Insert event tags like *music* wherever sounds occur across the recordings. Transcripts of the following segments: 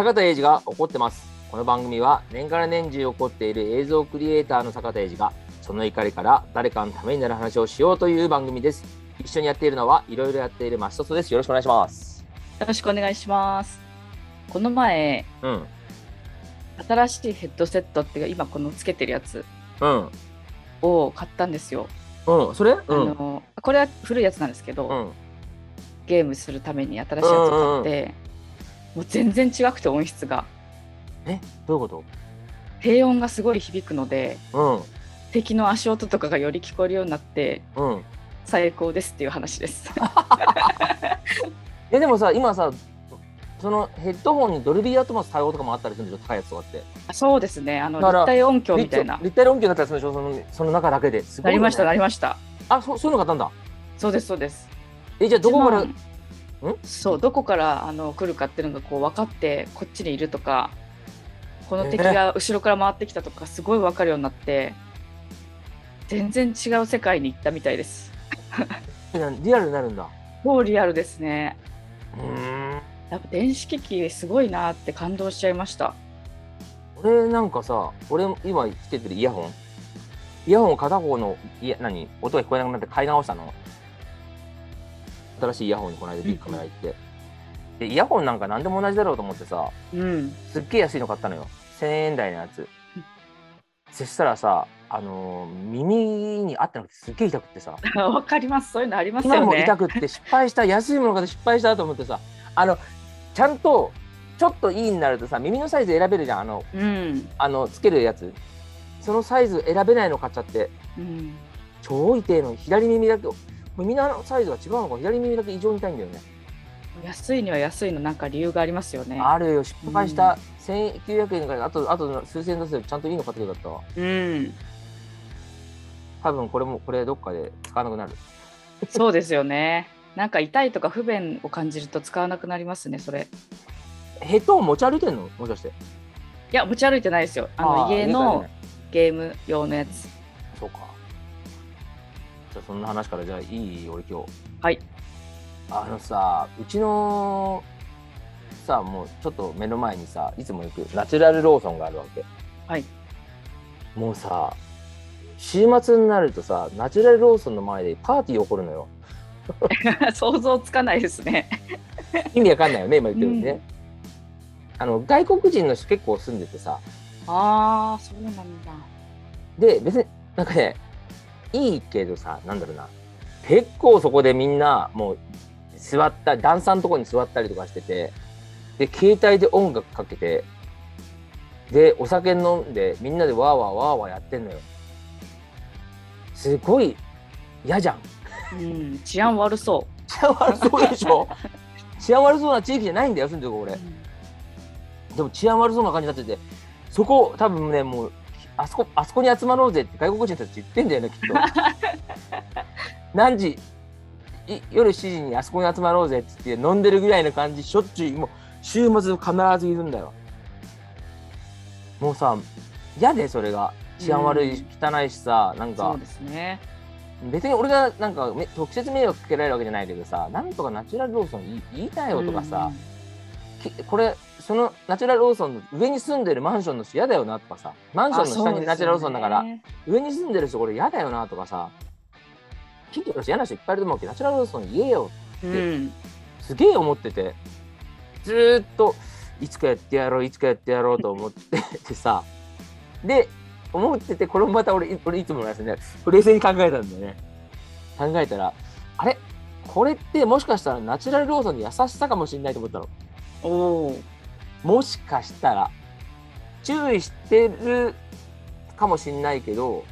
坂田英二が怒ってます。この番組は年がら年中起こっている映像クリエイターの坂田英二がその怒りから誰かのためになる話をしようという番組です。一緒にやっているのはいろいろやっているマシトトです。よろしくお願いします。よろしくお願いします。この前、うん。新しいヘッドセットっていうか今このつけてるやつうん。を買ったんですよ。うん。それ？うあん。のこれは古いやつなんですけど、うん。ゲームするために新しいやつを買って、もう全然違くて音質がえどういうこ低音がすごい響くのでと敵の足音とかがより聞こえるようになってうん。うん。最高ですっていう話です。*laughs* え、でもさ、今さ、そのヘッドホンにドルビーアトモス対応とかもあったりするんでしょ？高いやつとかって。そうですね。あの立体音響みたいな立。立体音響だったりするんでしょ？そのその中だけで。すごよねないりましたなりました。あ、そそういうの買ったんだ。そうですそうです。え、じゃあどこから、1万そうどこからあの来るかっていうのがこう分かってこっちにいるとかこの敵が後ろから回ってきたとかすごい分かるようになって全然違う世界に行ったみたいです。リアルになるんだ。もうリアルですね。うーん。やっぱ電子機器すごいなって感動しちゃいました。俺なんかさ、俺今つけてるイヤホン？イヤホン片方のいや何？音が聞こえなくなって買い直したの？新しいイヤホンにこの間ビッグカメラ行って。で、イヤホンなんか何でも同じだろうと思ってさ、うん。すっげえ安いの買ったのよ。1000円台のやつ。そしたらさ、あのー耳に合ってなくてすっげえ痛くってさ、*laughs* わかります。そういうのあります今もよね。痛くって失敗した、安いもの買って失敗したと思ってさ、あの、ちゃんと、ちょっといいになるとさ、耳のサイズ選べるじゃん、あの、うん。あの、つけるやつ。そのサイズ選べないの買っちゃって、うん。超痛いの、左耳だけ、耳のサイズが違うのか、左耳だけ異常に痛いんだよね。安いには安いのなんか理由がありますよね。あるよ、失敗した。1900円から、あと、あと数千円出せばちゃんといいの買ってくれたわ。うん。多分これも、これどっかで使わなくなる。そうですよね。なんか痛いとか不便を感じると使わなくなりますね、それ。ヘッドホン持ち歩いてんの？もしかして。いや、持ち歩いてないですよ。あの家のねゲーム用のやつ。そうか。じゃあそんな話からじゃあいい？俺今日。はい。あのさ、うちのさ、もうちょっと目の前にさ、いつも行くナチュラルローソンがあるわけ。はい。もうさ、週末になるとさ、ナチュラルローソンの前でパーティー起こるのよ。*laughs* 想像つかないですね。意味わかんないよね、今言ってるんでね。あの外国人の人結構住んでてさ、ああ、そうなんだ。で、別になんかね、いいけどさ、なんだろうな、結構そこでみんな、もう座った、段差のところに座ったりとかしてて、で、携帯で音楽かけて、で、お酒飲んで、みんなでわーわーわーわーやってんのよ。すごい嫌じゃん。うん、治安悪そ治安悪そうでしょ？治安悪そうな地域じゃないんだよ、住んでるとこう。俺。でも治安悪そうな感じになってて、そこ多分ね、もう、あそこ、あそこに集まろうぜって外国人たち言ってんだよね、きっと。*laughs* 何時い夜7時にあそこに集まろうぜって言って飲んでるぐらいの感じ、しょっちゅう、もう週末必ずいるんだよ。もうさ、嫌で、それが。治安悪いし、汚いしさ、なんかそう、ですね。別に俺がなんかめ直接迷惑かけられるわけじゃないけどさ、なんとかナチュラルローソン言いたいよとかさ、きこれそのナチュラルローソンの上に住んでるマンションの人嫌だよなとかさ。マンションの下にナチュラルローソンだから、上に住んでる人これ嫌だよなとかさ。近所の人嫌な人いっぱいいると思うけどナチュラルローソン言えようん、すげえ思っててずーっといつかやってやろういつかやってやろうと思っててさ。で思っててこれもまた俺い俺いつものやつね。冷静に考えたんだよね。考えたらあれ？これってもしかしたらナチュラルローソンの優しさかもしれないと思ったの。おお、もしかしたら注意してるかもしれないけど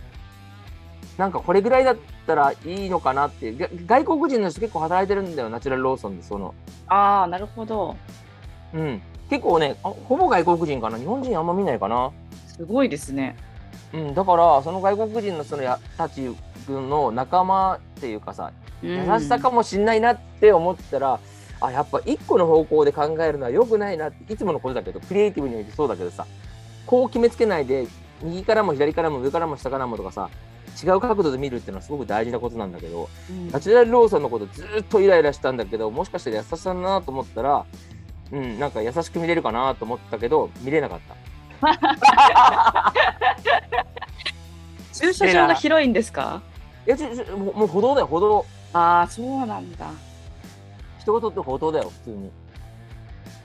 なんかこれぐらいだったらいいのかなってが外国人の人結構働いてるんだよナチュラルローソンでその。ああ、なるほど。うん。結構ねあほぼ外国人かな。日本人あんま見ないかな。すごいですね。うん。だからその外国人のそのやたちの仲間っていうかさ優しさかもしんないなって思ったら、あやっぱ一個の方向で考えるのは良くないなっていつものことだけどクリエイティブにおいてそうだけどさこう決めつけないで右からも左からも上からも下からもとかさ違う角度で見るっていうのはすごく大事なことなんだけどうんナチュラルローソンのことずっとイライラしたんだけどもしかしたら優しさだなと思ったらうん、なんか優しく見れるかなと思ったけど、見れなかった。*laughs* 駐車場が広いんですか？いや、もう歩道だよ、歩道。ああそうなんだ人が通ってる歩道だよ、普通に。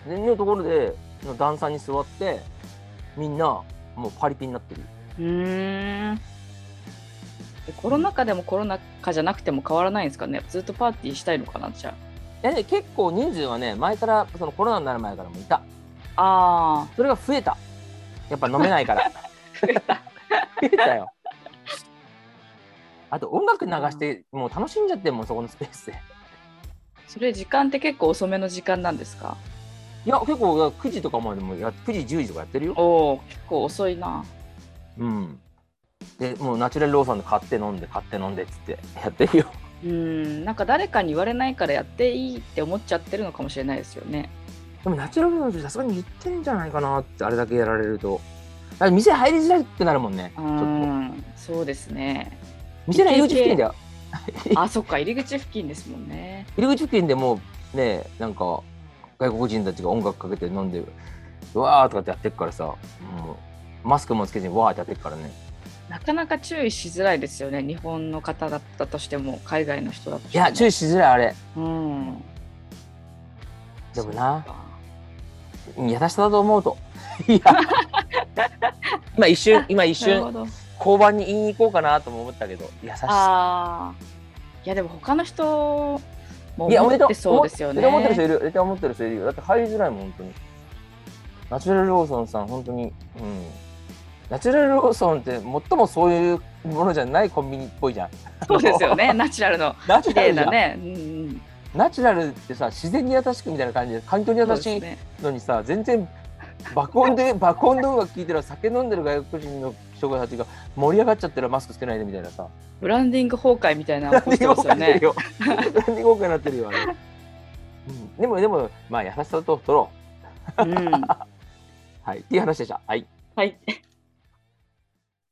で、のところで、の段差に座って、みんな、もうパリピになってる。うーんえコロナ禍でもコロナ禍じゃなくても変わらないんですかね？ずっとパーティーしたいのかなじゃいやね、結構人数はね、前から、そのコロナになる前からもいた。ああそれが増えた。やっぱ飲めないから。*laughs* 増えた増えたよ。あと音楽流して、もう楽しんじゃってもん、そこのスペースで。それ時間って結構遅めの時間なんですか？いや、結構いや9時とかまでもや、9時、10時とかやってるよ。おお結構遅いなうん。で、もうナチュラルローソンで買って飲んで、買って飲んでっつってやってるよ。うーんなんか誰かに言われないからやっていいって思っちゃってるのかもしれないですよねでもナチュラルローソンさすがに言ってんじゃないかなって、あれだけやられると。店入りづらいってなるもんね。ちうょっと。んそうですね店の入り口付近だよ。*laughs* あそっか入り口付近ですもんね。入り口付近でもうねなんか外国人たちが音楽かけて飲んでうわーとかってやってるからさもうマスクもつけずにわーってやってるからね。なかなか注意しづらいですよね日本の方だったとしても海外の人だとしても。いや注意しづらいあれ。うん。でもな優しさだと思うと。*laughs* いや。*laughs* 今一瞬今一瞬なるほど交番に言いに行こうかなとも思ったけど優しさああいやでも他の人も思ってそうですよね。思ってる人いる絶対思ってる人いるよ。だって入りづらいもん本当に。ナチュラルローソンさん本当に。うん。ナチュラルローソンって最もそういうものじゃないコンビニっぽいじゃん。そうですよね。*laughs* ナチュラルの綺麗なね。ナチュラルってさ自然に優しくみたいな感じで環境に優しいのにさ、全然爆音で爆音動画聞いてる酒飲んでる外国人の人たちが盛り上がっちゃってるマスクしてないでみたいなさブランディング崩壊みたいなの起こってますよね。ブランディング崩壊してるよブランディング崩壊になってるよ。あれ、うん、でもでもまあ優しさと取ろう。ん。う *laughs* はい。っていう話でした。はい。はい